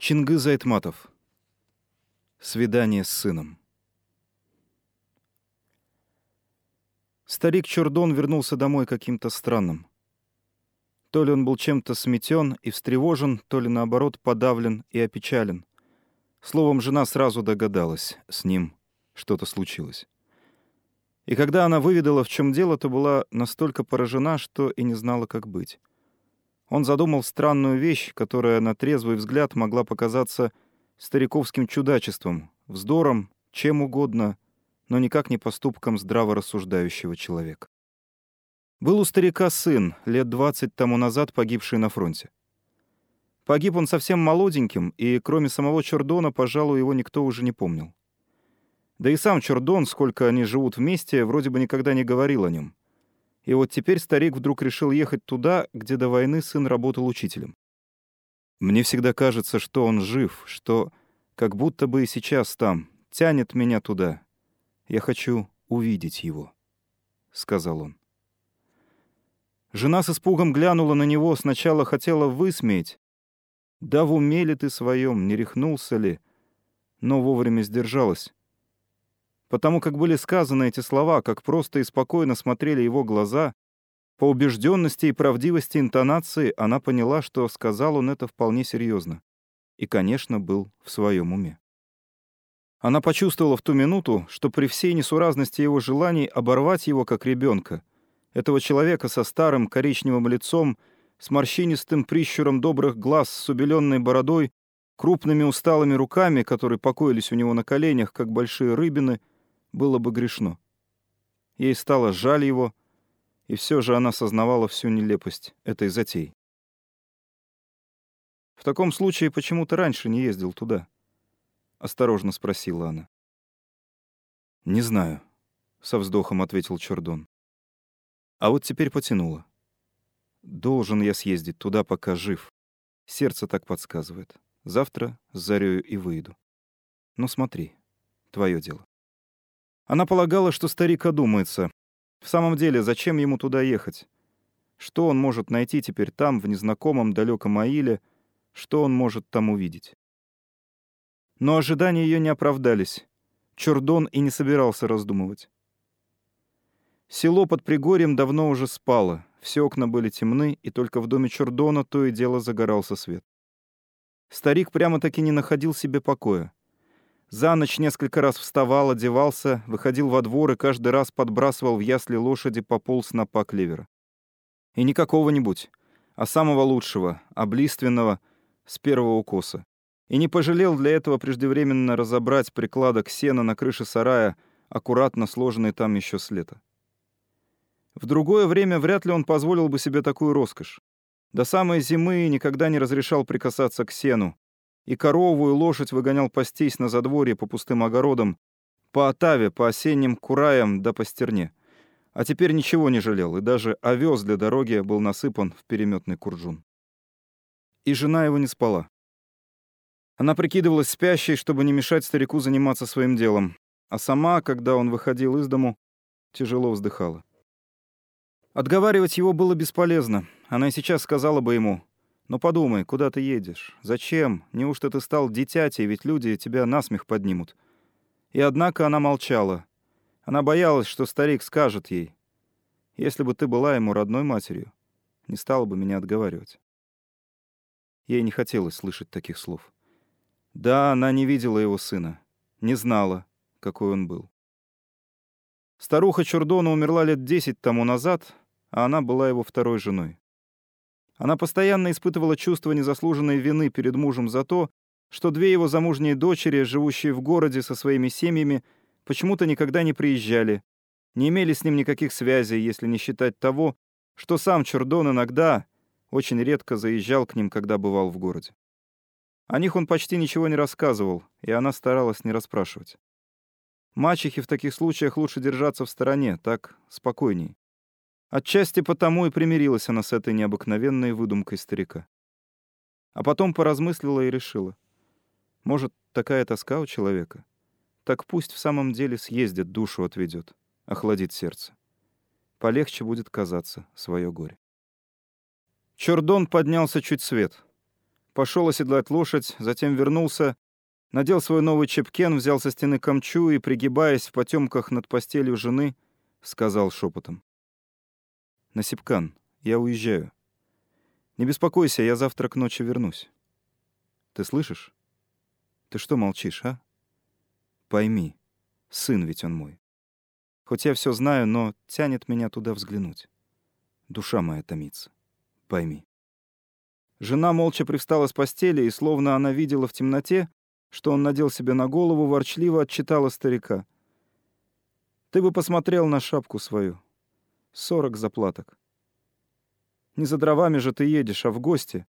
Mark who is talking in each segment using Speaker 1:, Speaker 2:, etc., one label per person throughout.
Speaker 1: Чингыз Айтматов. Свидание с сыном. Старик Чурдон вернулся домой каким-то странным. То ли он был чем-то сметен и встревожен, то ли наоборот подавлен и опечален. Словом, жена сразу догадалась, с ним что-то случилось. И когда она выведала, в чем дело, то была настолько поражена, что и не знала, как быть. Он задумал странную вещь, которая на трезвый взгляд могла показаться стариковским чудачеством, вздором, чем угодно, но никак не поступком здраво рассуждающего человека. Был у старика сын, лет двадцать тому назад погибший на фронте. Погиб он совсем молоденьким, и кроме самого Чордона, пожалуй, его никто уже не помнил. Да и сам Чордон, сколько они живут вместе, вроде бы никогда не говорил о нем. И вот теперь старик вдруг решил ехать туда, где до войны сын работал учителем. Мне всегда кажется, что он жив, что как будто бы и сейчас там, тянет меня туда. Я хочу увидеть его, — сказал он. Жена с испугом глянула на него, сначала хотела высмеять. Да в уме ли ты своем, не рехнулся ли? Но вовремя сдержалась потому как были сказаны эти слова, как просто и спокойно смотрели его глаза, по убежденности и правдивости интонации она поняла, что сказал он это вполне серьезно. И, конечно, был в своем уме. Она почувствовала в ту минуту, что при всей несуразности его желаний оборвать его как ребенка, этого человека со старым коричневым лицом, с морщинистым прищуром добрых глаз, с убеленной бородой, крупными усталыми руками, которые покоились у него на коленях, как большие рыбины, было бы грешно. Ей стало жаль его, и все же она сознавала всю нелепость этой затеи. «В таком случае почему ты раньше не ездил туда?» — осторожно спросила она. «Не знаю», — со вздохом ответил Чордон. А вот теперь потянуло. «Должен я съездить туда, пока жив. Сердце так подсказывает. Завтра с зарею и выйду. Но смотри, твое дело». Она полагала, что старик одумается. В самом деле, зачем ему туда ехать? Что он может найти теперь там, в незнакомом далеком Аиле? Что он может там увидеть? Но ожидания ее не оправдались. Чурдон и не собирался раздумывать. Село под Пригорьем давно уже спало, все окна были темны, и только в доме Чурдона то и дело загорался свет. Старик прямо-таки не находил себе покоя. За ночь несколько раз вставал, одевался, выходил во двор и каждый раз подбрасывал в ясли лошади по пол снопа клевера. И не какого-нибудь, а самого лучшего, облиственного, с первого укоса. И не пожалел для этого преждевременно разобрать прикладок сена на крыше сарая, аккуратно сложенный там еще с лета. В другое время вряд ли он позволил бы себе такую роскошь. До самой зимы никогда не разрешал прикасаться к сену, и корову, и лошадь выгонял пастись на задворье по пустым огородам, по отаве, по осенним кураям да по стерне. А теперь ничего не жалел, и даже овес для дороги был насыпан в переметный куржун. И жена его не спала. Она прикидывалась спящей, чтобы не мешать старику заниматься своим делом, а сама, когда он выходил из дому, тяжело вздыхала. Отговаривать его было бесполезно. Она и сейчас сказала бы ему, но подумай, куда ты едешь? Зачем? Неужто ты стал дитятей, ведь люди тебя насмех поднимут?» И однако она молчала. Она боялась, что старик скажет ей. «Если бы ты была ему родной матерью, не стала бы меня отговаривать». Ей не хотелось слышать таких слов. Да, она не видела его сына, не знала, какой он был. Старуха Чурдона умерла лет десять тому назад, а она была его второй женой. Она постоянно испытывала чувство незаслуженной вины перед мужем за то, что две его замужние дочери, живущие в городе со своими семьями, почему-то никогда не приезжали, не имели с ним никаких связей, если не считать того, что сам Чурдон иногда, очень редко заезжал к ним, когда бывал в городе. О них он почти ничего не рассказывал, и она старалась не расспрашивать. Мачехе в таких случаях лучше держаться в стороне, так спокойней. Отчасти потому и примирилась она с этой необыкновенной выдумкой старика. А потом поразмыслила и решила. Может, такая тоска у человека? Так пусть в самом деле съездит, душу отведет, охладит сердце. Полегче будет казаться свое горе. Чордон поднялся чуть свет. пошел оседлать лошадь, затем вернулся, надел свой новый чепкен, взял со стены камчу и, пригибаясь в потемках над постелью жены, сказал шепотом. «Насипкан, я уезжаю. Не беспокойся, я завтра к ночи вернусь. Ты слышишь? Ты что молчишь, а? Пойми, сын ведь он мой. Хоть я все знаю, но тянет меня туда взглянуть. Душа моя томится. Пойми. Жена молча привстала с постели, и, словно она видела в темноте, что он надел себе на голову, ворчливо отчитала старика. «Ты бы посмотрел на шапку свою. Сорок заплаток. Не за дровами же ты едешь, а в гости».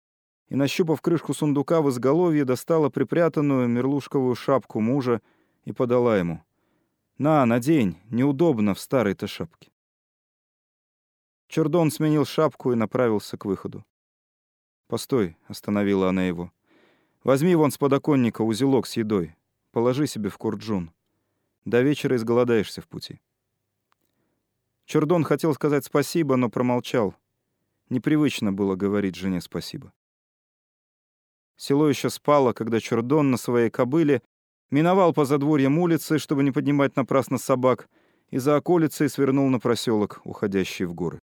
Speaker 1: И, нащупав крышку сундука в изголовье, достала припрятанную мерлушковую шапку мужа и подала ему. «На, надень, неудобно в старой-то шапке». Чердон сменил шапку и направился к выходу. «Постой», — остановила она его. «Возьми вон с подоконника узелок с едой. Положи себе в курджун. До вечера изголодаешься в пути». Чердон хотел сказать спасибо, но промолчал. Непривычно было говорить жене спасибо. Село еще спало, когда Чердон на своей кобыле миновал по задворьям улицы, чтобы не поднимать напрасно собак, и за околицей свернул на проселок, уходящий в горы.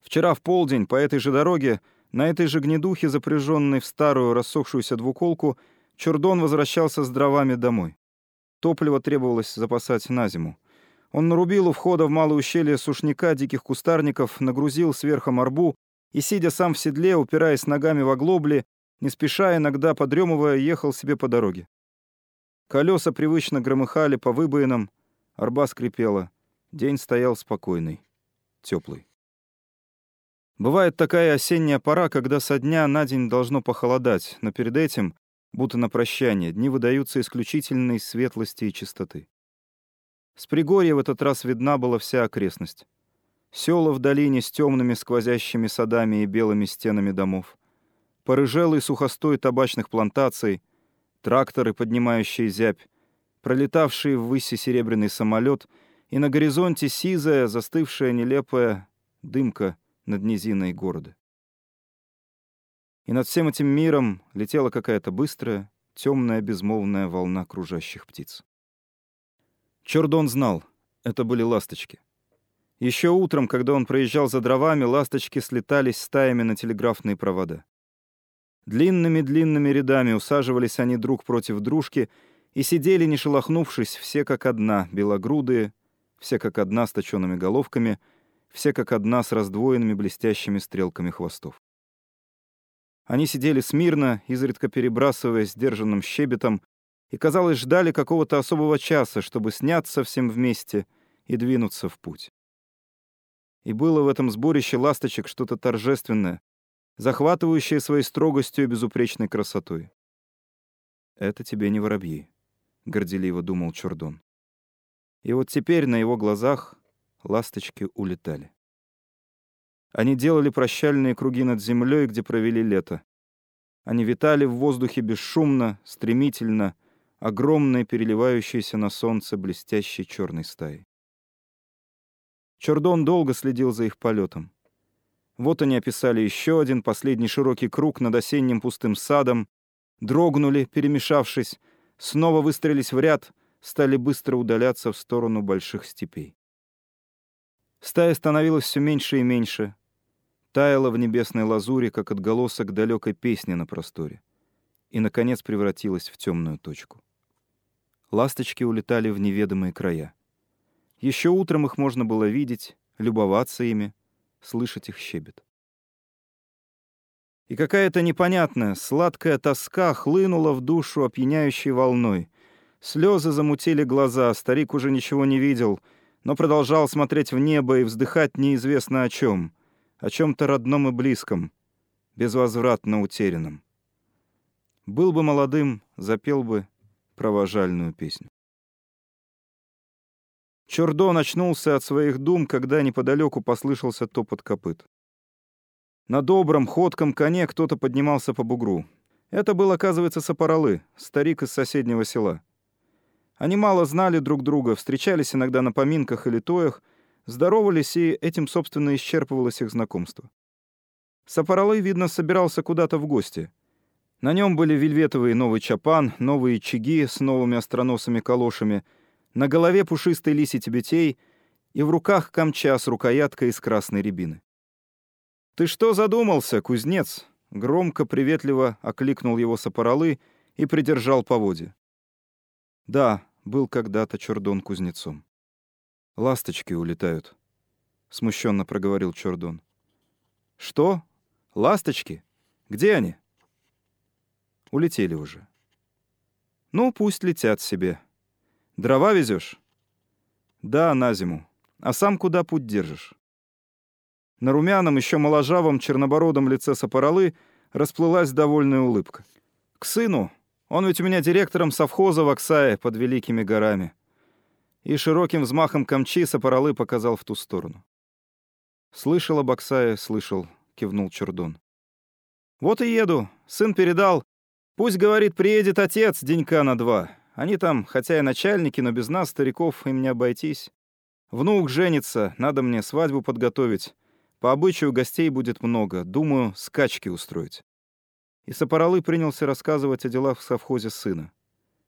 Speaker 1: Вчера в полдень по этой же дороге, на этой же гнедухе, запряженной в старую рассохшуюся двуколку, Чердон возвращался с дровами домой. Топливо требовалось запасать на зиму. Он нарубил у входа в малое ущелье сушняка диких кустарников, нагрузил сверхом арбу и, сидя сам в седле, упираясь ногами в оглобли, не спеша, иногда подремывая, ехал себе по дороге. Колеса привычно громыхали по выбоинам, арба скрипела. День стоял спокойный, теплый. Бывает такая осенняя пора, когда со дня на день должно похолодать, но перед этим, будто на прощание, дни выдаются исключительной светлости и чистоты. С пригорья в этот раз видна была вся окрестность. Села в долине с темными сквозящими садами и белыми стенами домов. Порыжелый сухостой табачных плантаций, тракторы, поднимающие зябь, пролетавший ввыси серебряный самолет и на горизонте сизая, застывшая нелепая дымка над низиной города. И над всем этим миром летела какая-то быстрая, темная, безмолвная волна кружащих птиц. Чордон знал, это были ласточки. Еще утром, когда он проезжал за дровами, ласточки слетались стаями на телеграфные провода. Длинными-длинными рядами усаживались они друг против дружки и сидели, не шелохнувшись, все как одна, белогрудые, все как одна с точенными головками, все как одна с раздвоенными блестящими стрелками хвостов. Они сидели смирно, изредка перебрасываясь сдержанным щебетом, и, казалось, ждали какого-то особого часа, чтобы сняться всем вместе и двинуться в путь. И было в этом сборище ласточек что-то торжественное, захватывающее своей строгостью и безупречной красотой. «Это тебе не воробьи», — горделиво думал Чурдон. И вот теперь на его глазах ласточки улетали. Они делали прощальные круги над землей, где провели лето. Они витали в воздухе бесшумно, стремительно, огромной, переливающейся на солнце блестящей черной стаи. Чордон долго следил за их полетом. Вот они описали еще один последний широкий круг над осенним пустым садом, дрогнули, перемешавшись, снова выстрелились в ряд, стали быстро удаляться в сторону больших степей. Стая становилась все меньше и меньше, таяла в небесной лазури, как отголосок далекой песни на просторе, и, наконец, превратилась в темную точку. Ласточки улетали в неведомые края. Еще утром их можно было видеть, любоваться ими, слышать их щебет. И какая-то непонятная, сладкая тоска хлынула в душу опьяняющей волной. Слезы замутили глаза, старик уже ничего не видел, но продолжал смотреть в небо и вздыхать неизвестно о чем, о чем-то родном и близком, безвозвратно утерянном. Был бы молодым, запел бы провожальную песню. Чордон очнулся от своих дум, когда неподалеку послышался топот копыт. На добром, ходком коне кто-то поднимался по бугру. Это был, оказывается, Сапоралы, старик из соседнего села. Они мало знали друг друга, встречались иногда на поминках или тоях, здоровались, и этим, собственно, исчерпывалось их знакомство. Сапоралы, видно, собирался куда-то в гости — На нем были вельветовый новый чапан, новые чаги с новыми остроносыми калошами, на голове пушистый лисий тибетей и в руках камча с рукояткой из красной рябины. «Ты что задумался, кузнец?» — громко, приветливо окликнул его сапоралы и придержал поводья. Да, был когда-то Чордон кузнецом. «Ласточки улетают», — смущенно проговорил Чордон. «Что? Ласточки? Где они?» Улетели уже. Ну, пусть летят себе. Дрова везешь? Да, на зиму. А сам куда путь держишь? На румяном, еще моложавом, чернобородом лице Сапоралы расплылась довольная улыбка. К сыну. Он ведь у меня директором совхоза в Оксае под Великими горами. И широким взмахом камчи Сапоралы показал в ту сторону. «Слышал об Оксае, слышал», — кивнул Чурдон. «Вот и еду. Сын передал. Пусть, говорит, приедет отец денька на два. Они там, хотя и начальники, но без нас, стариков, им не обойтись. Внук женится, надо мне свадьбу подготовить. По обычаю гостей будет много, думаю, скачки устроить. И Сапоралы принялся рассказывать о делах в совхозе сына.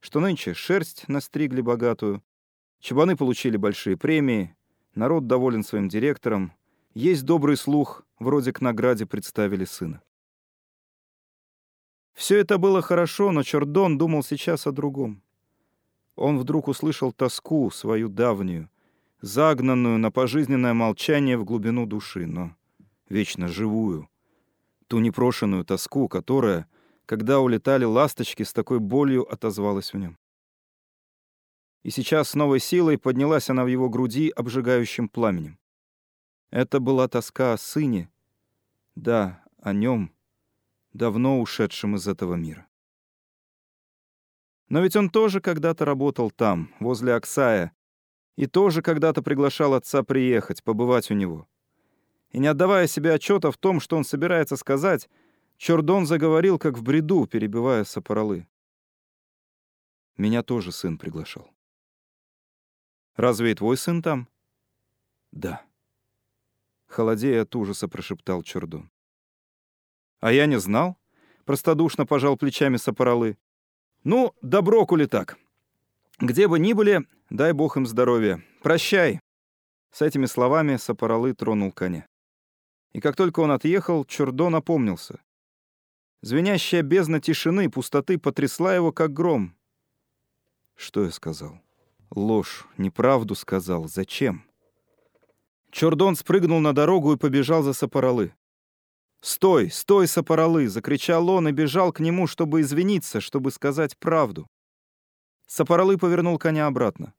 Speaker 1: Что нынче шерсть настригли богатую, чабаны получили большие премии, народ доволен своим директором, есть добрый слух, вроде к награде представили сына. Все это было хорошо, но Чордон думал сейчас о другом. Он вдруг услышал тоску свою давнюю, загнанную на пожизненное молчание в глубину души, но вечно живую, ту непрошенную тоску, которая, когда улетали ласточки, с такой болью отозвалась в нем. И сейчас с новой силой поднялась она в его груди обжигающим пламенем. Это была тоска о сыне, да, о нем, давно ушедшим из этого мира. Но ведь он тоже когда-то работал там, возле Оксая, и тоже когда-то приглашал отца приехать, побывать у него. И не отдавая себе отчета в том, что он собирается сказать, Чордон заговорил, как в бреду, перебивая сапоралы. Меня тоже сын приглашал. «Разве и твой сын там?» «Да». Холодея от ужаса прошептал Чордон. «А я не знал?» — простодушно пожал плечами Сапоралы. «Ну, добро, коли так. Где бы ни были, дай бог им здоровья. Прощай!» С этими словами Сапоралы тронул коня. И как только он отъехал, Чурдо напомнился. Звенящая бездна тишины, пустоты потрясла его, как гром. Что я сказал? Ложь, неправду сказал. Зачем? Чордон спрыгнул на дорогу и побежал за Сапоралы. «Стой, стой, Сапоралы!» — закричал он и бежал к нему, чтобы извиниться, чтобы сказать правду. Сапоралы повернул коня обратно.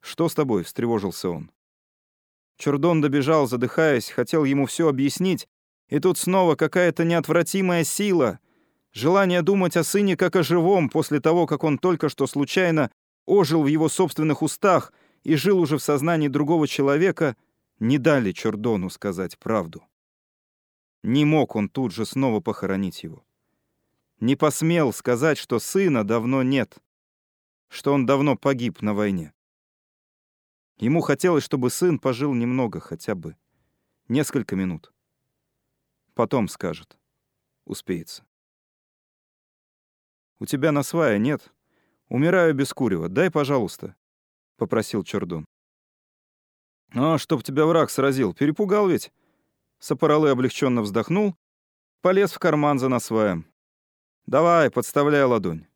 Speaker 1: «Что с тобой?» — встревожился он. Чурдон добежал, задыхаясь, хотел ему все объяснить, и тут снова какая-то неотвратимая сила, желание думать о сыне как о живом после того, как он только что случайно ожил в его собственных устах и жил уже в сознании другого человека, не дали Чурдону сказать правду. Не мог он тут же снова похоронить его. Не посмел сказать, что сына давно нет, что он давно погиб на войне. Ему хотелось, чтобы сын пожил немного, хотя бы несколько минут. Потом скажет. Успеется. «У тебя на свая нет? Умираю без курева. Дай, пожалуйста», — попросил Чордон. «А, чтоб тебя враг сразил. Перепугал ведь?» Сапоралы облегченно вздохнул, полез в карман за насваем. «Давай, подставляй ладонь.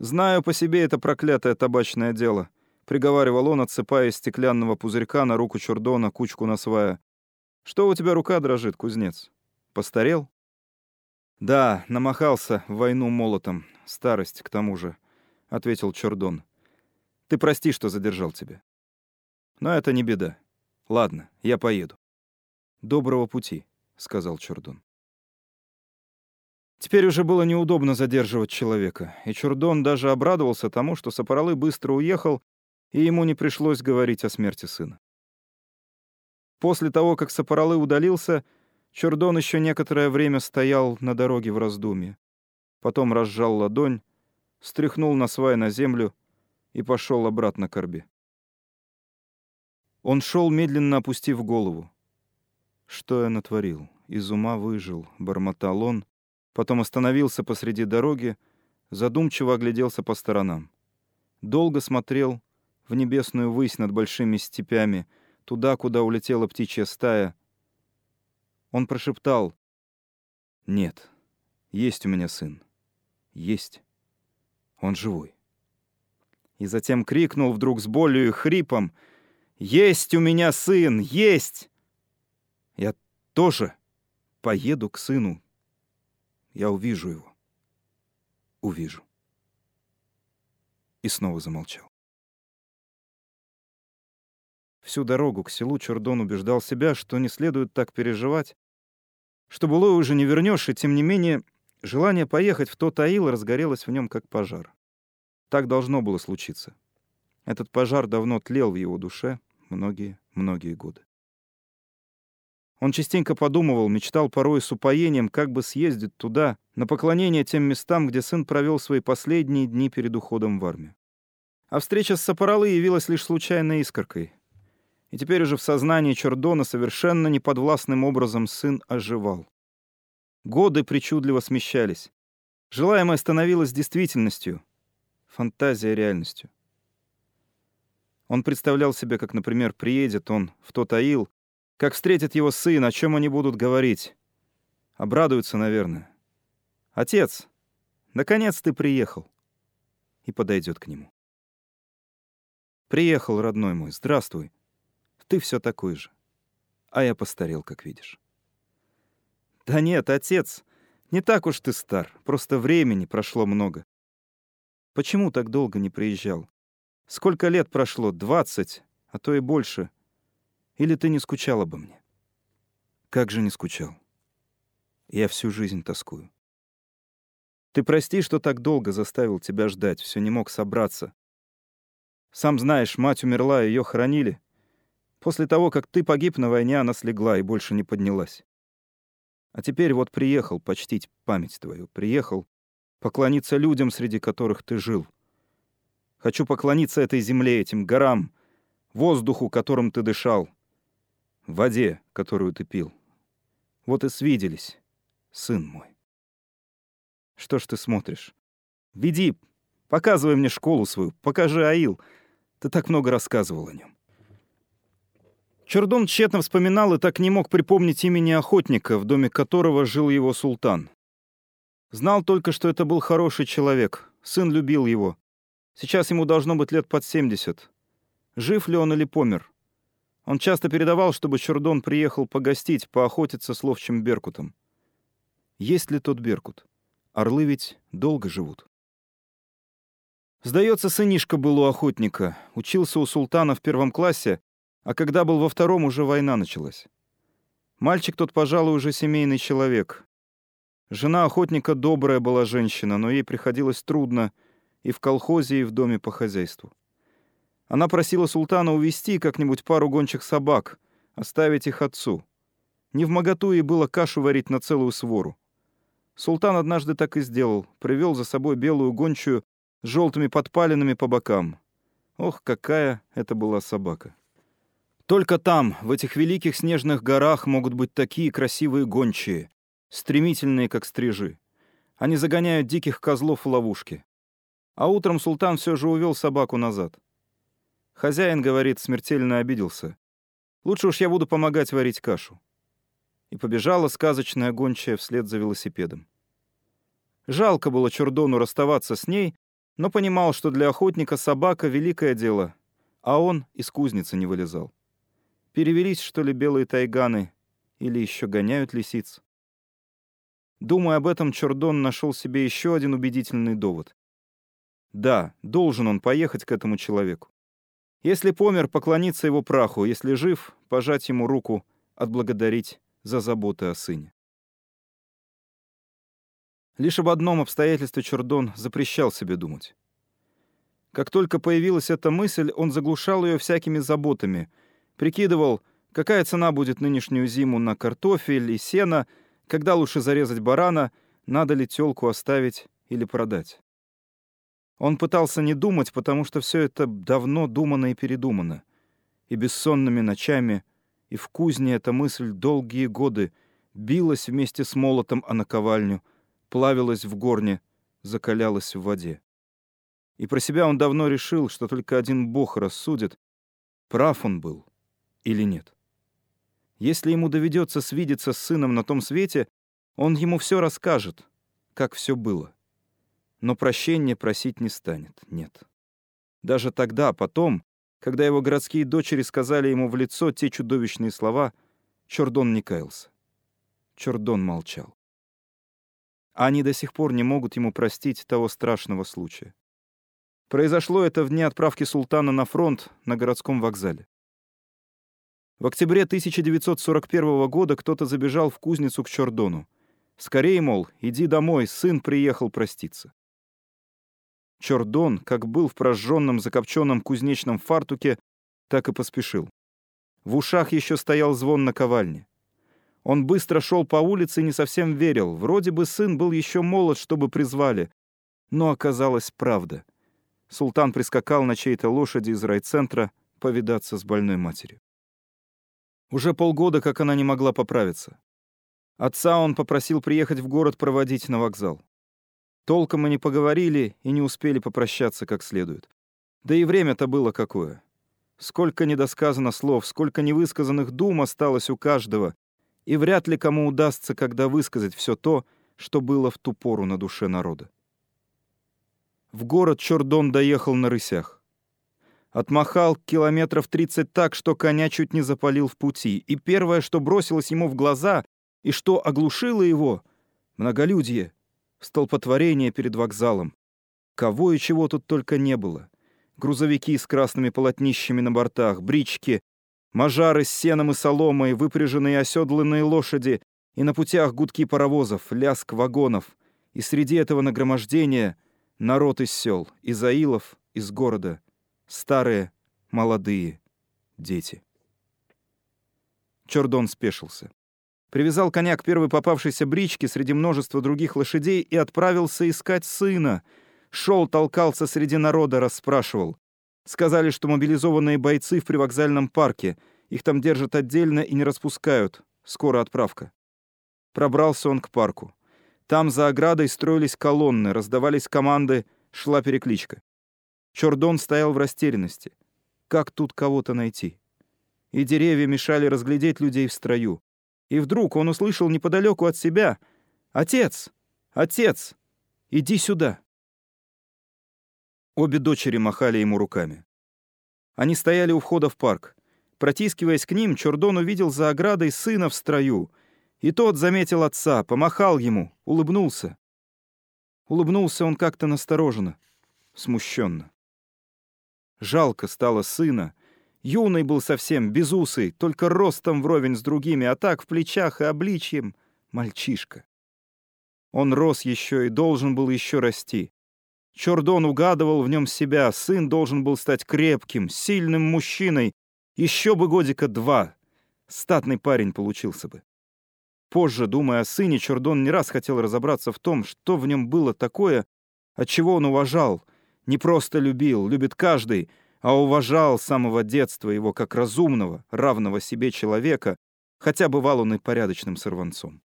Speaker 1: Знаю по себе это проклятое табачное дело», — приговаривал он, отсыпая из стеклянного пузырька на руку Чурдона кучку насвая. «Что у тебя рука дрожит, кузнец? Постарел?» «Да, намахался в войну молотом. Старость, к тому же», — ответил Чурдон. «Ты прости, что задержал тебя. Но это не беда. Ладно, я поеду». «Доброго пути», — сказал Чурдон. Теперь уже было неудобно задерживать человека, и Чурдон даже обрадовался тому, что Сапоралы быстро уехал, и ему не пришлось говорить о смерти сына. После того, как Сапоралы удалился, Чурдон еще некоторое время стоял на дороге в раздумье. Потом разжал ладонь, стряхнул на свай на землю и пошел обратно к орбе. Он шел, медленно опустив голову. Что я натворил? Из ума выжил, бормотал он, Потом остановился посреди дороги, задумчиво огляделся по сторонам. Долго смотрел в небесную высь над большими степями, туда, куда улетела птичья стая. Он прошептал, «Нет, есть у меня сын. Есть. Он живой». И затем крикнул вдруг с болью и хрипом, «Есть у меня сын! Есть!» Тоже поеду к сыну. Я увижу его. Увижу. И снова замолчал. Всю дорогу к селу Чурдон убеждал себя, что не следует так переживать, что былое уже не вернешь, и тем не менее желание поехать в тот аил разгорелось в нем как пожар. Так должно было случиться. Этот пожар давно тлел в его душе многие-многие годы. Он частенько подумывал, мечтал порой с упоением, как бы съездить туда, на поклонение тем местам, где сын провел свои последние дни перед уходом в армию. А встреча с Сапаралы явилась лишь случайной искоркой. И теперь уже в сознании Чордона совершенно неподвластным образом сын оживал. Годы причудливо смещались. Желаемое становилось действительностью, фантазия реальностью. Он представлял себе, как, например, приедет он в тот аил, как встретит его сын, о чем они будут говорить. Обрадуются, наверное. «Отец, наконец ты приехал!» И подойдет к нему. «Приехал, родной мой, здравствуй. Ты все такой же. А я постарел, как видишь». «Да нет, отец, не так уж ты стар, просто времени прошло много. Почему так долго не приезжал? Сколько лет прошло? Двадцать, а то и больше. Или ты не скучал обо мне? Как же не скучал? Я всю жизнь тоскую. Ты прости, что так долго заставил тебя ждать, все не мог собраться. Сам знаешь, мать умерла, ее хоронили. После того, как ты погиб на войне, она слегла и больше не поднялась. А теперь вот приехал почтить память твою, приехал поклониться людям, среди которых ты жил. Хочу поклониться этой земле, этим горам, воздуху, которым ты дышал воде, которую ты пил. Вот и свиделись, сын мой. Что ж ты смотришь? Веди, показывай мне школу свою, покажи Аил. Ты так много рассказывал о нем. Чурдон тщетно вспоминал и так не мог припомнить имени охотника, в доме которого жил его султан. Знал только, что это был хороший человек, сын любил его. Сейчас ему должно быть лет под 70. Жив ли он или помер? Он часто передавал, чтобы Чурдон приехал погостить, поохотиться с ловчим беркутом. Есть ли тот беркут? Орлы ведь долго живут. Сдается, сынишка был у охотника, учился у султана в первом классе, а когда был во втором, уже война началась. Мальчик тот, пожалуй, уже семейный человек. Жена охотника добрая была женщина, но ей приходилось трудно и в колхозе, и в доме по хозяйству. Она просила султана увести как-нибудь пару гончих собак, оставить их отцу. Не в моготу ей было кашу варить на целую свору. Султан однажды так и сделал, привел за собой белую гончую с желтыми подпалинами по бокам. Ох, какая это была собака. Только там, в этих великих снежных горах, могут быть такие красивые гончие, стремительные, как стрижи. Они загоняют диких козлов в ловушки. А утром султан все же увел собаку назад. Хозяин, говорит, смертельно обиделся. Лучше уж я буду помогать варить кашу. И побежала сказочная гончая вслед за велосипедом. Жалко было Чурдону расставаться с ней, но понимал, что для охотника собака — великое дело, а он из кузницы не вылезал. Перевелись, что ли, белые тайганы или еще гоняют лисиц? Думая об этом, Чурдон нашел себе еще один убедительный довод. Да, должен он поехать к этому человеку. Если помер, поклониться его праху, если жив, пожать ему руку, отблагодарить за заботы о сыне. Лишь об одном обстоятельстве Чурдон запрещал себе думать. Как только появилась эта мысль, он заглушал ее всякими заботами, прикидывал, какая цена будет нынешнюю зиму на картофель и сено, когда лучше зарезать барана, надо ли тёлку оставить или продать. Он пытался не думать, потому что все это давно думано и передумано. И бессонными ночами, и в кузне эта мысль долгие годы билась вместе с молотом о наковальню, плавилась в горне, закалялась в воде. И про себя он давно решил, что только один Бог рассудит, прав он был или нет. Если ему доведется свидеться с сыном на том свете, он ему все расскажет, как все было. Но прощения просить не станет, нет. Даже тогда, потом, когда его городские дочери сказали ему в лицо те чудовищные слова, Чордон не каялся. Чордон молчал. Они до сих пор не могут ему простить того страшного случая. Произошло это в дни отправки султана на фронт на городском вокзале. В октябре 1941 года кто-то забежал в кузницу к Чордону. «Скорей, мол, иди домой, сын приехал проститься». Чордон, как был в прожженном закопченном кузнечном фартуке, так и поспешил. В ушах еще стоял звон наковальни. Он быстро шел по улице и не совсем верил. Вроде бы сын был еще молод, чтобы призвали. Но оказалось правда. Султан прискакал на чьей-то лошади из райцентра повидаться с больной матерью. Уже полгода, как она не могла поправиться. Отца он попросил приехать в город проводить на вокзал. Толком мы не поговорили и не успели попрощаться как следует. Да и время-то было какое. Сколько недосказано слов, сколько невысказанных дум осталось у каждого, и вряд ли кому удастся когда высказать все то, что было в ту пору на душе народа. В город Чордон доехал на рысях. Отмахал километров 30 так, что коня чуть не запалил в пути, и первое, что бросилось ему в глаза и что оглушило его — многолюдье, столпотворение перед вокзалом. Кого и чего тут только не было. Грузовики с красными полотнищами на бортах, брички, Мажары с сеном и соломой, выпряженные оседланные лошади, и на путях гудки паровозов, ляск вагонов. И среди этого нагромождения народ из сел, из аилов, из города. Старые, молодые, дети. Чордон спешился. Привязал коня к первой попавшейся бричке среди множества других лошадей и отправился искать сына. Шел, толкался среди народа, расспрашивал. Сказали, что мобилизованные бойцы в привокзальном парке. Их там держат отдельно и не распускают. Скоро отправка. Пробрался он к парку. Там за оградой строились колонны, раздавались команды, шла перекличка. Чордон стоял в растерянности. Как тут кого-то найти? И деревья мешали разглядеть людей в строю. И вдруг он услышал неподалеку от себя «Отец! Отец! Иди сюда!» Обе дочери махали ему руками. Они стояли у входа в парк. Протискиваясь к ним, Чордон увидел за оградой сына в строю. И тот заметил отца, помахал ему, улыбнулся. Улыбнулся он как-то настороженно, смущенно. Жалко стало сына. Юный был совсем, безусый, только ростом вровень с другими, а так в плечах и обличьем мальчишка. Он рос еще и должен был еще расти. Чордон угадывал в нем себя, сын должен был стать крепким, сильным мужчиной. Еще бы годика два. Статный парень получился бы. Позже, думая о сыне, Чордон не раз хотел разобраться в том, что в нем было такое, от чего он уважал, не просто любил, любит каждый, а уважал с самого детства его как разумного, равного себе человека, хотя бывал он и порядочным сорванцом.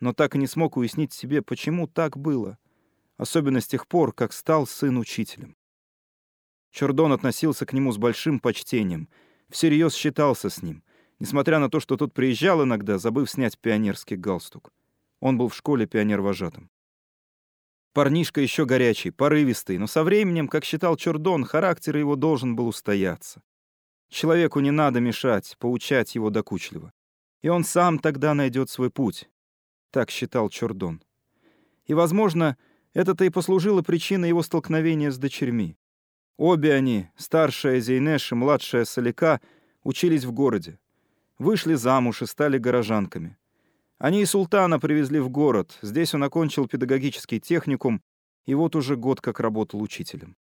Speaker 1: Но так и не смог уяснить себе, почему так было — особенно с тех пор, как стал сын учителем. Чордон относился к нему с большим почтением, всерьез считался с ним, несмотря на то, что тот приезжал иногда, забыв снять пионерский галстук. Он был в школе пионер-вожатым. Парнишка еще горячий, порывистый, но со временем, как считал Чордон, характер его должен был устояться. Человеку не надо мешать, поучать его докучливо. И он сам тогда найдет свой путь. Так считал Чордон. И, возможно, это-то и послужило причиной его столкновения с дочерьми. Обе они, старшая Зейнеш и младшая Салика, учились в городе. Вышли замуж и стали горожанками. Они и султана привезли в город. Здесь он окончил педагогический техникум и вот уже год как работал учителем.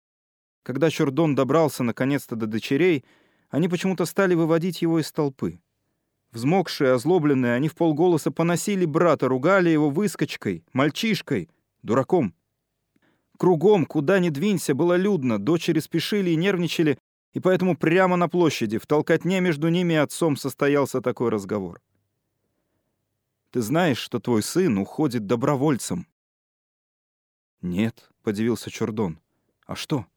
Speaker 1: Когда Чордон добрался наконец-то до дочерей, они почему-то стали выводить его из толпы. Взмокшие, озлобленные, они в полголоса поносили брата, ругали его выскочкой, мальчишкой, дураком. Кругом, куда ни двинься, было людно, дочери спешили и нервничали, и поэтому прямо на площади, в толкотне между ними и отцом состоялся такой разговор. «Ты знаешь, что твой сын уходит добровольцем?» «Нет», — подивился Чурдон. «А что?»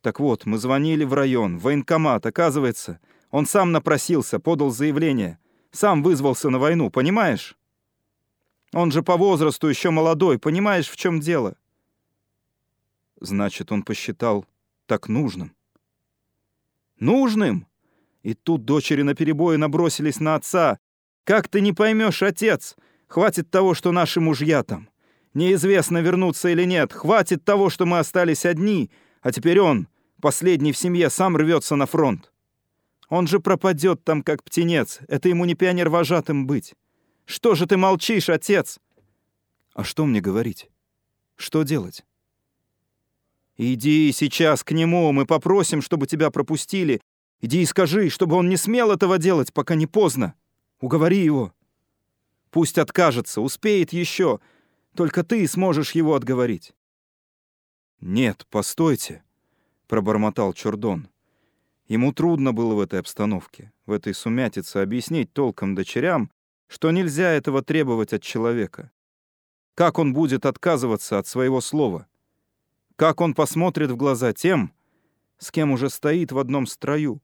Speaker 1: «Так вот, мы звонили в район, в военкомат, оказывается. Он сам напросился, подал заявление. Сам вызвался на войну, понимаешь? Он же по возрасту еще молодой, понимаешь, в чем дело?» Значит, он посчитал так нужным. «Нужным?» И тут дочери наперебой набросились на отца. «Как ты не поймешь, отец? Хватит того, что наши мужья там. Неизвестно, вернуться или нет. Хватит того, что мы остались одни, а теперь он, последний в семье, сам рвется на фронт. Он же пропадет там, как птенец. Это ему не пионер-вожатым быть. Что же ты молчишь, отец?» «А что мне говорить? Что делать?» «Иди сейчас к нему, мы попросим, чтобы тебя пропустили. Иди и скажи, чтобы он не смел этого делать, пока не поздно. Уговори его. Пусть откажется, успеет еще. Только ты сможешь его отговорить». «Нет, постойте», — пробормотал Чурдон. Ему трудно было в этой обстановке, в этой сумятице объяснить толком дочерям, что нельзя этого требовать от человека. Как он будет отказываться от своего слова? Как он посмотрит в глаза тем, с кем уже стоит в одном строю?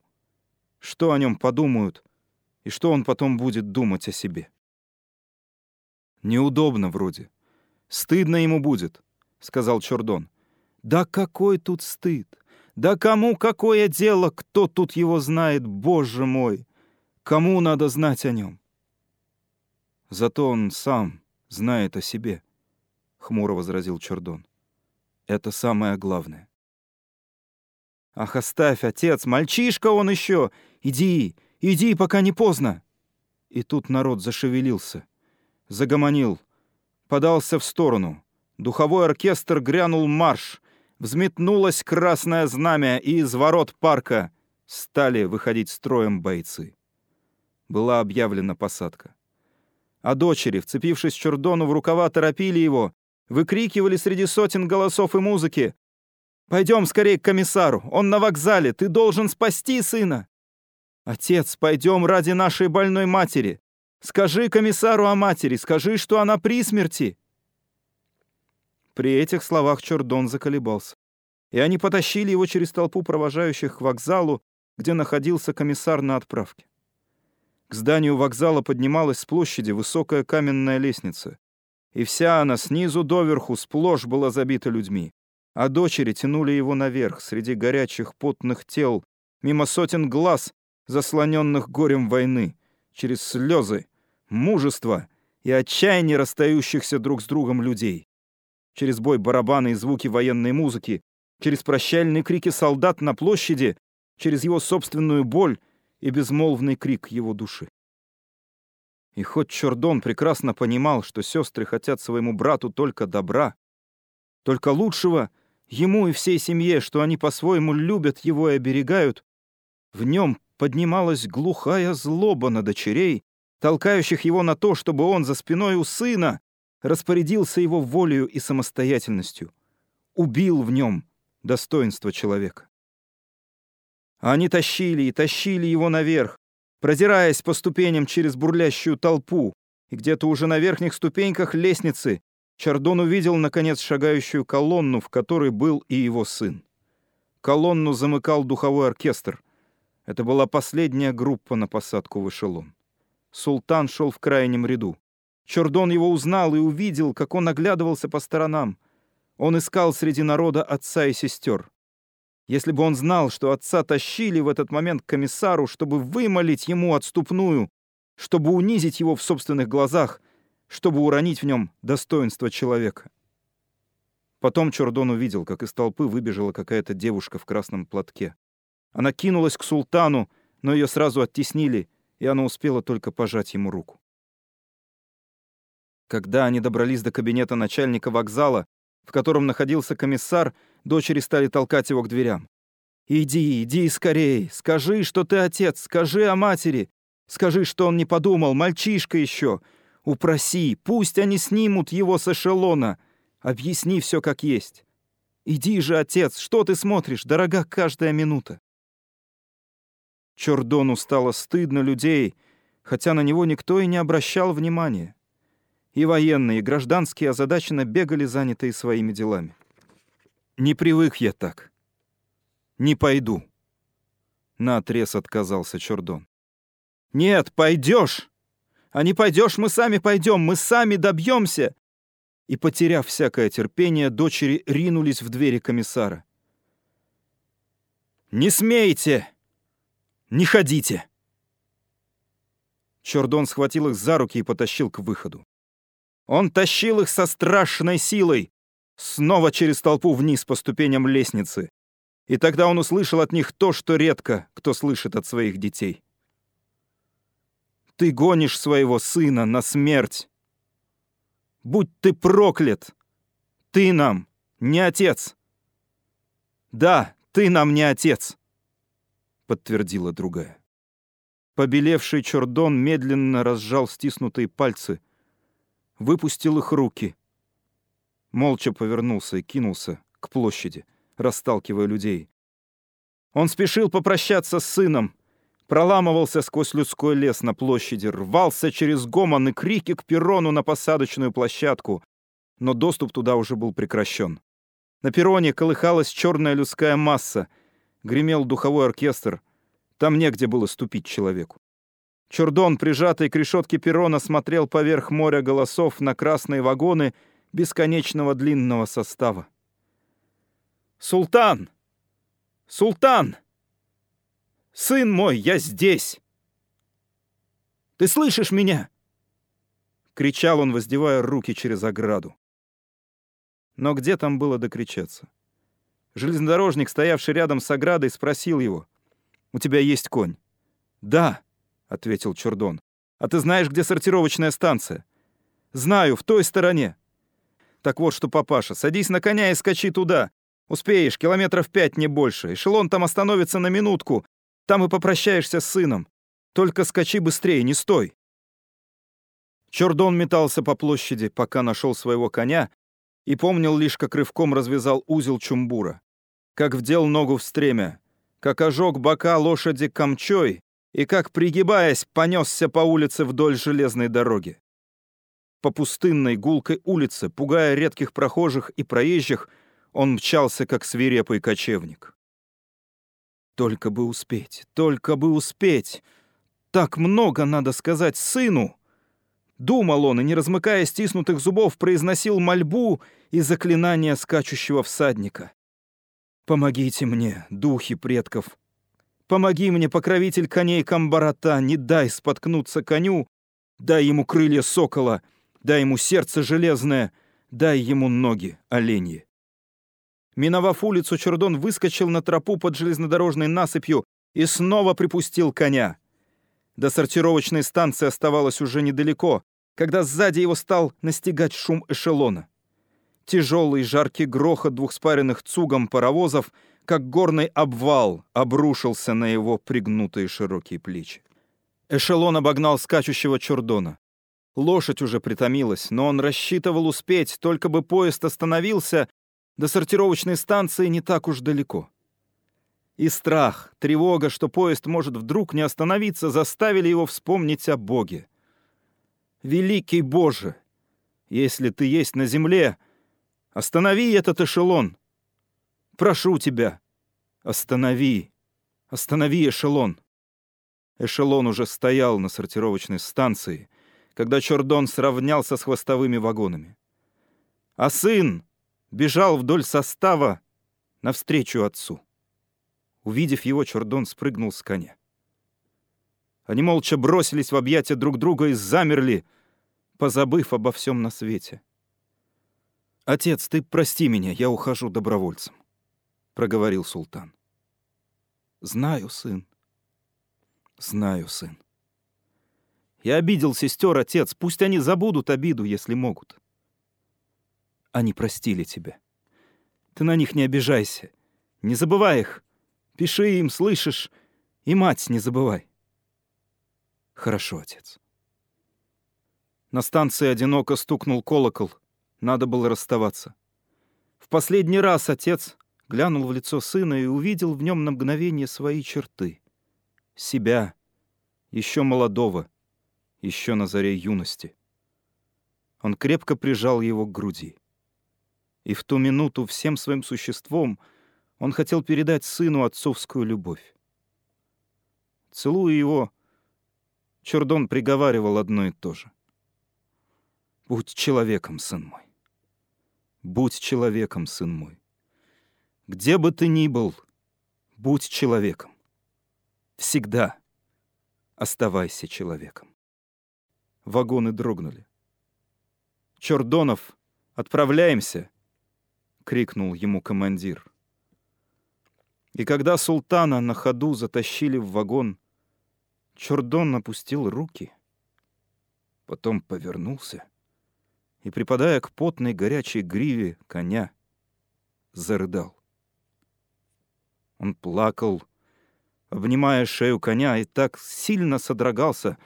Speaker 1: Что о нем подумают и что он потом будет думать о себе? Неудобно вроде. Стыдно ему будет, сказал Чордон. Да какой тут стыд? Да кому какое дело, кто тут его знает, боже мой? Кому надо знать о нем? Зато он сам знает о себе, хмуро возразил Чордон. Это самое главное. Ах, оставь, отец, мальчишка он еще. Иди, иди, пока не поздно. И тут народ зашевелился, загомонил, подался в сторону. Духовой оркестр грянул марш. Взметнулось красное знамя, и из ворот парка стали выходить строем бойцы. Была объявлена посадка. А дочери, вцепившись Чурдону в рукава, торопили его, Выкрикивали среди сотен голосов и музыки. «Пойдем скорее к комиссару! Он на вокзале! Ты должен спасти сына!» «Отец, пойдем ради нашей больной матери! Скажи комиссару о матери! Скажи, что она при смерти!» При этих словах Чордон заколебался, и они потащили его через толпу провожающих к вокзалу, где находился комиссар на отправке. К зданию вокзала поднималась с площади высокая каменная лестница и вся она снизу доверху сплошь была забита людьми. А дочери тянули его наверх, среди горячих потных тел, мимо сотен глаз, заслоненных горем войны, через слезы, мужество и отчаяние расстающихся друг с другом людей. Через бой барабаны и звуки военной музыки, через прощальные крики солдат на площади, через его собственную боль и безмолвный крик его души. И хоть Чордон прекрасно понимал, что сестры хотят своему брату только добра, только лучшего ему и всей семье, что они по-своему любят его и оберегают, в нем поднималась глухая злоба на дочерей, толкающих его на то, чтобы он за спиной у сына распорядился его волею и самостоятельностью, убил в нем достоинство человека. Они тащили и тащили его наверх, продираясь по ступеням через бурлящую толпу, и где-то уже на верхних ступеньках лестницы Чардон увидел, наконец, шагающую колонну, в которой был и его сын. Колонну замыкал духовой оркестр. Это была последняя группа на посадку в эшелон. Султан шел в крайнем ряду. Чордон его узнал и увидел, как он оглядывался по сторонам. Он искал среди народа отца и сестер. Если бы он знал, что отца тащили в этот момент к комиссару, чтобы вымолить ему отступную, чтобы унизить его в собственных глазах, чтобы уронить в нем достоинство человека. Потом Чордон увидел, как из толпы выбежала какая-то девушка в красном платке. Она кинулась к султану, но ее сразу оттеснили, и она успела только пожать ему руку. Когда они добрались до кабинета начальника вокзала, в котором находился комиссар, Дочери стали толкать его к дверям. «Иди, иди скорей! Скажи, что ты отец! Скажи о матери! Скажи, что он не подумал, мальчишка еще! Упроси, пусть они снимут его с эшелона! Объясни все как есть! Иди же, отец, что ты смотришь? Дорога каждая минута!» Чордону стало стыдно людей, хотя на него никто и не обращал внимания. И военные, и гражданские озадаченно бегали, занятые своими делами. Не привык я так. Не пойду. Наотрез отказался Чордон. Нет, пойдешь. А не пойдешь, мы сами пойдем, мы сами добьемся. И, потеряв всякое терпение, дочери ринулись в двери комиссара. «Не смейте! Не ходите!» Чордон схватил их за руки и потащил к выходу. Он тащил их со страшной силой, снова через толпу вниз по ступеням лестницы. И тогда он услышал от них то, что редко кто слышит от своих детей. «Ты гонишь своего сына на смерть. Будь ты проклят! Ты нам не отец!» «Да, ты нам не отец!» — подтвердила другая. Побелевший Чордон медленно разжал стиснутые пальцы, выпустил их руки. Молча повернулся и кинулся к площади, расталкивая людей. Он спешил попрощаться с сыном, проламывался сквозь людской лес на площади, рвался через гомон и крики к перрону на посадочную площадку, но доступ туда уже был прекращен. На перроне колыхалась черная людская масса, гремел духовой оркестр — там негде было ступить человеку. Чурдон, прижатый к решетке перрона, смотрел поверх моря голосов на красные вагоны бесконечного длинного состава. «Султан! Султан! Сын мой, я здесь! Ты слышишь меня?» Кричал он, воздевая руки через ограду. Но где там было докричаться? Железнодорожник, стоявший рядом с оградой, спросил его — у тебя есть конь?» «Да», — ответил Чурдон. «А ты знаешь, где сортировочная станция?» «Знаю, в той стороне». «Так вот что, папаша, садись на коня и скачи туда. Успеешь, километров пять, не больше. Эшелон там остановится на минутку. Там и попрощаешься с сыном. Только скачи быстрее, не стой». Чордон метался по площади, пока нашел своего коня, и помнил лишь, как рывком развязал узел чумбура, как вдел ногу в стремя, как ожег бока лошади камчой и как, пригибаясь, понесся по улице вдоль железной дороги. По пустынной гулкой улице, пугая редких прохожих и проезжих, он мчался, как свирепый кочевник. Только бы успеть, только бы успеть. Так много надо сказать сыну. Думал он и, не размыкая стиснутых зубов, произносил мольбу и заклинание скачущего всадника. Помогите мне, духи предков. Помоги мне, покровитель коней Камбарата, не дай споткнуться коню, дай ему крылья сокола, дай ему сердце железное, дай ему ноги оленьи. Миновав улицу, Чурдон выскочил на тропу под железнодорожной насыпью и снова припустил коня. До сортировочной станции оставалось уже недалеко, когда сзади его стал настигать шум эшелона. Тяжелый жаркий грохот двухспаренных цугом паровозов, как горный обвал, обрушился на его пригнутые широкие плечи. Эшелон обогнал скачущего чурдона. Лошадь уже притомилась, но он рассчитывал успеть, только бы поезд остановился, до сортировочной станции не так уж далеко. И страх, тревога, что поезд может вдруг не остановиться, заставили его вспомнить о Боге. «Великий Боже, если ты есть на земле, Останови этот эшелон! Прошу тебя! Останови! Останови эшелон!» Эшелон уже стоял на сортировочной станции, когда Чордон сравнялся с хвостовыми вагонами. А сын бежал вдоль состава навстречу отцу. Увидев его, Чордон спрыгнул с коня. Они молча бросились в объятия друг друга и замерли, позабыв обо всем на свете. «Отец, ты прости меня, я ухожу добровольцем», — проговорил султан. «Знаю, сын. Знаю, сын. Я обидел сестер, отец, пусть они забудут обиду, если могут. Они простили тебя. Ты на них не обижайся. Не забывай их. Пиши им, слышишь? И мать не забывай. Хорошо, отец. На станции одиноко стукнул колокол — надо было расставаться. В последний раз отец глянул в лицо сына и увидел в нем на мгновение свои черты. Себя, еще молодого, еще на заре юности. Он крепко прижал его к груди. И в ту минуту всем своим существом он хотел передать сыну отцовскую любовь. Целуя его, Чурдон приговаривал одно и то же. «Будь человеком, сын мой. Будь человеком, сын мой. Где бы ты ни был, будь человеком. Всегда оставайся человеком». Вагоны дрогнули. «Чордонов, отправляемся!» — крикнул ему командир. И когда султана на ходу затащили в вагон, Чордон опустил руки, потом повернулся и, припадая к потной горячей гриве коня, зарыдал. Он плакал, обнимая шею коня, и так сильно содрогался,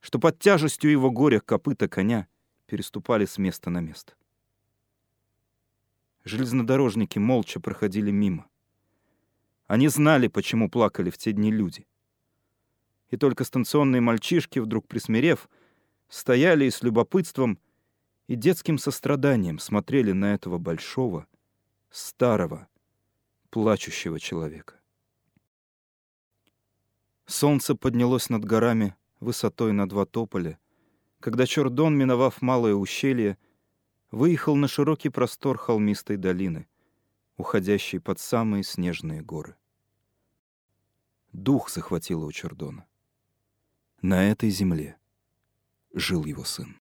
Speaker 1: что под тяжестью его горя копыта коня переступали с места на место. Железнодорожники молча проходили мимо. Они знали, почему плакали в те дни люди. И только станционные мальчишки, вдруг присмирев, стояли и с любопытством и детским состраданием смотрели на этого большого, старого, плачущего человека. Солнце поднялось над горами высотой на два тополя, когда Чордон, миновав малое ущелье, выехал на широкий простор холмистой долины, уходящей под самые снежные горы. Дух захватило у Чордона. На этой земле жил его сын.